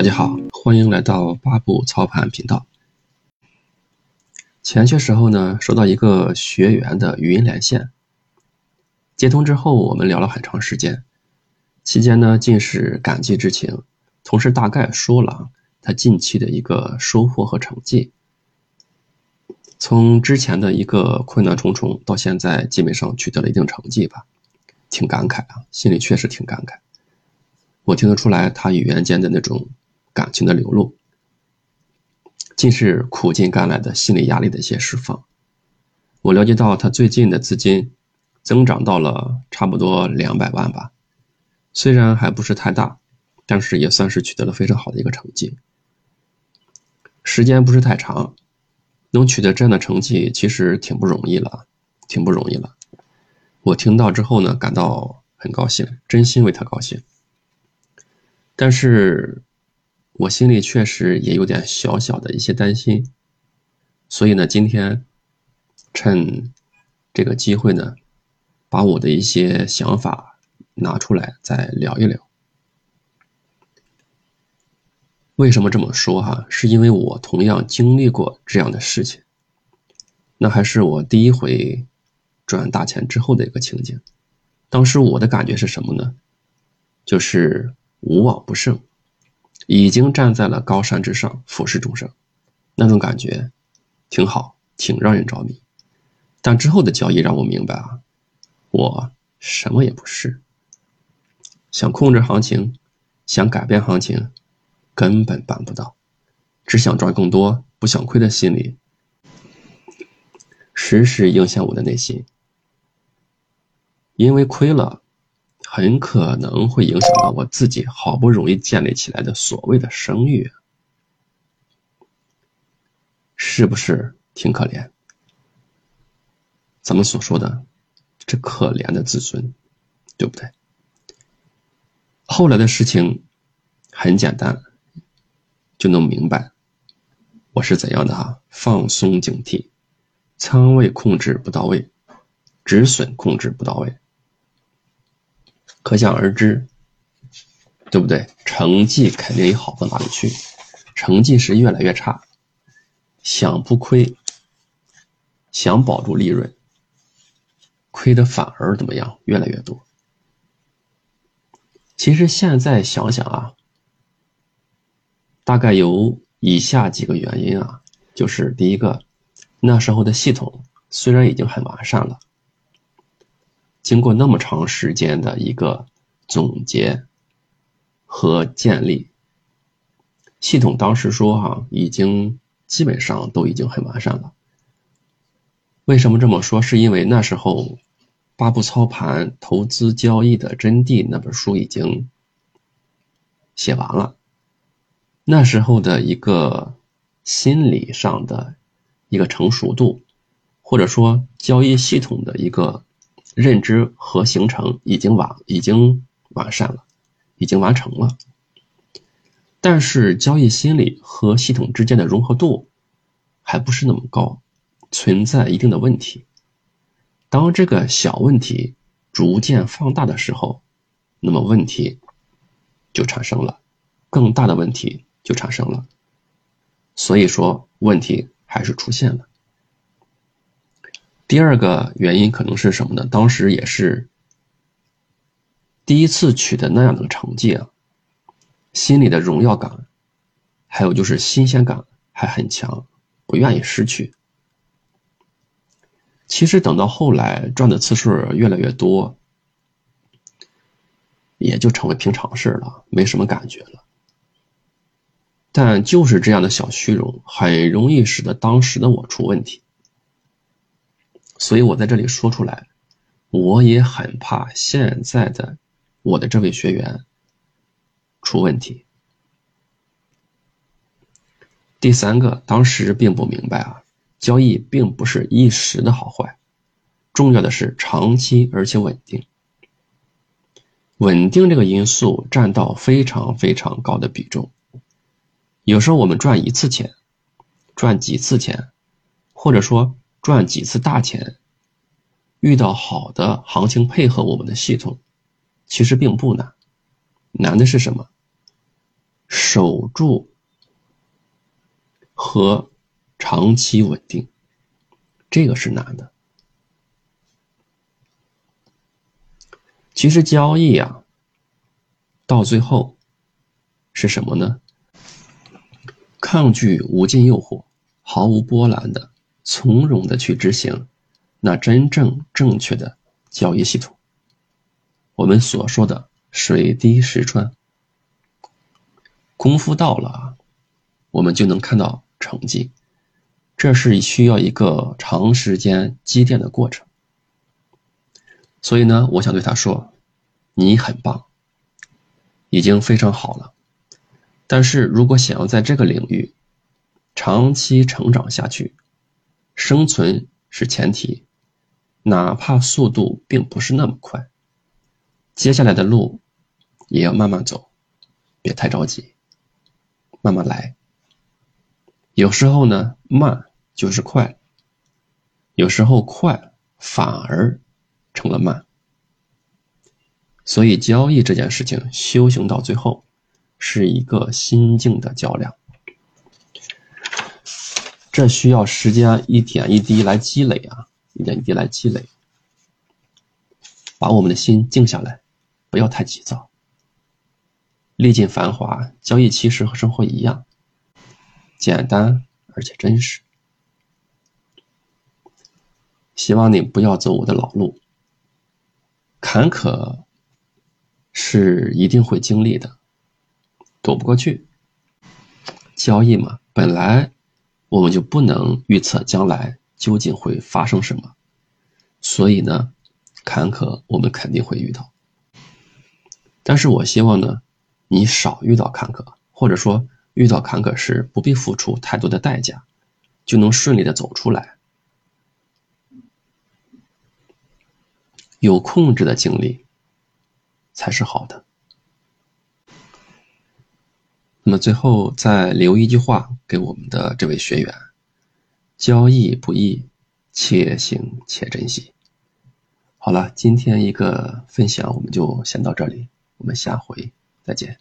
大家好，欢迎来到八步操盘频道。前些时候呢，收到一个学员的语音连线，接通之后，我们聊了很长时间，期间呢尽是感激之情，同时大概说了他近期的一个收获和成绩。从之前的一个困难重重，到现在基本上取得了一定成绩吧，挺感慨啊，心里确实挺感慨。我听得出来，他语言间的那种感情的流露，尽是苦尽甘来的心理压力的一些释放。我了解到，他最近的资金增长到了差不多两百万吧，虽然还不是太大，但是也算是取得了非常好的一个成绩。时间不是太长，能取得这样的成绩，其实挺不容易了，挺不容易了。我听到之后呢，感到很高兴，真心为他高兴。但是，我心里确实也有点小小的一些担心，所以呢，今天趁这个机会呢，把我的一些想法拿出来再聊一聊。为什么这么说哈？是因为我同样经历过这样的事情，那还是我第一回赚大钱之后的一个情景。当时我的感觉是什么呢？就是。无往不胜，已经站在了高山之上，俯视众生，那种感觉挺好，挺让人着迷。但之后的交易让我明白啊，我什么也不是。想控制行情，想改变行情，根本办不到。只想赚更多，不想亏的心理，时时影响我的内心。因为亏了。很可能会影响到我自己好不容易建立起来的所谓的声誉，是不是挺可怜？咱们所说的这可怜的自尊，对不对？后来的事情很简单，就能明白我是怎样的哈。放松警惕，仓位控制不到位，止损控制不到位。可想而知，对不对？成绩肯定也好到哪里去，成绩是越来越差。想不亏，想保住利润，亏的反而怎么样？越来越多。其实现在想想啊，大概有以下几个原因啊，就是第一个，那时候的系统虽然已经很完善了。经过那么长时间的一个总结和建立，系统当时说哈，已经基本上都已经很完善了。为什么这么说？是因为那时候《八步操盘投资交易的真谛》那本书已经写完了，那时候的一个心理上的一个成熟度，或者说交易系统的一个。认知和形成已经完，已经完善了，已经完成了。但是交易心理和系统之间的融合度还不是那么高，存在一定的问题。当这个小问题逐渐放大的时候，那么问题就产生了，更大的问题就产生了。所以说，问题还是出现了。第二个原因可能是什么呢？当时也是第一次取得那样的成绩啊，心里的荣耀感，还有就是新鲜感还很强，不愿意失去。其实等到后来赚的次数越来越多，也就成为平常事了，没什么感觉了。但就是这样的小虚荣，很容易使得当时的我出问题。所以我在这里说出来，我也很怕现在的我的这位学员出问题。第三个，当时并不明白啊，交易并不是一时的好坏，重要的是长期而且稳定。稳定这个因素占到非常非常高的比重。有时候我们赚一次钱，赚几次钱，或者说。赚几次大钱，遇到好的行情配合我们的系统，其实并不难。难的是什么？守住和长期稳定，这个是难的。其实交易啊，到最后是什么呢？抗拒无尽诱惑，毫无波澜的、从容的去执行那真正正确的交易系统。我们所说的水滴石穿，功夫到了啊，我们就能看到成绩。这是需要一个长时间积淀的过程。所以呢，我想对他说：“你很棒，已经非常好了。但是如果想要在这个领域长期成长下去，生存是前提，哪怕速度并不是那么快。”接下来的路也要慢慢走，别太着急，慢慢来。有时候呢，慢就是快；有时候快反而成了慢。所以，交易这件事情，修行到最后是一个心境的较量，这需要时间一点一滴来积累啊，一点一滴来积累，把我们的心静下来。不要太急躁。历尽繁华，交易其实和生活一样，简单而且真实。希望你不要走我的老路，坎坷是一定会经历的，躲不过去。交易嘛，本来我们就不能预测将来究竟会发生什么，所以呢，坎坷我们肯定会遇到。但是我希望呢，你少遇到坎坷，或者说遇到坎坷时不必付出太多的代价，就能顺利的走出来。有控制的经历才是好的。那么最后再留一句话给我们的这位学员：交易不易，且行且珍惜。好了，今天一个分享我们就先到这里。我们下回再见。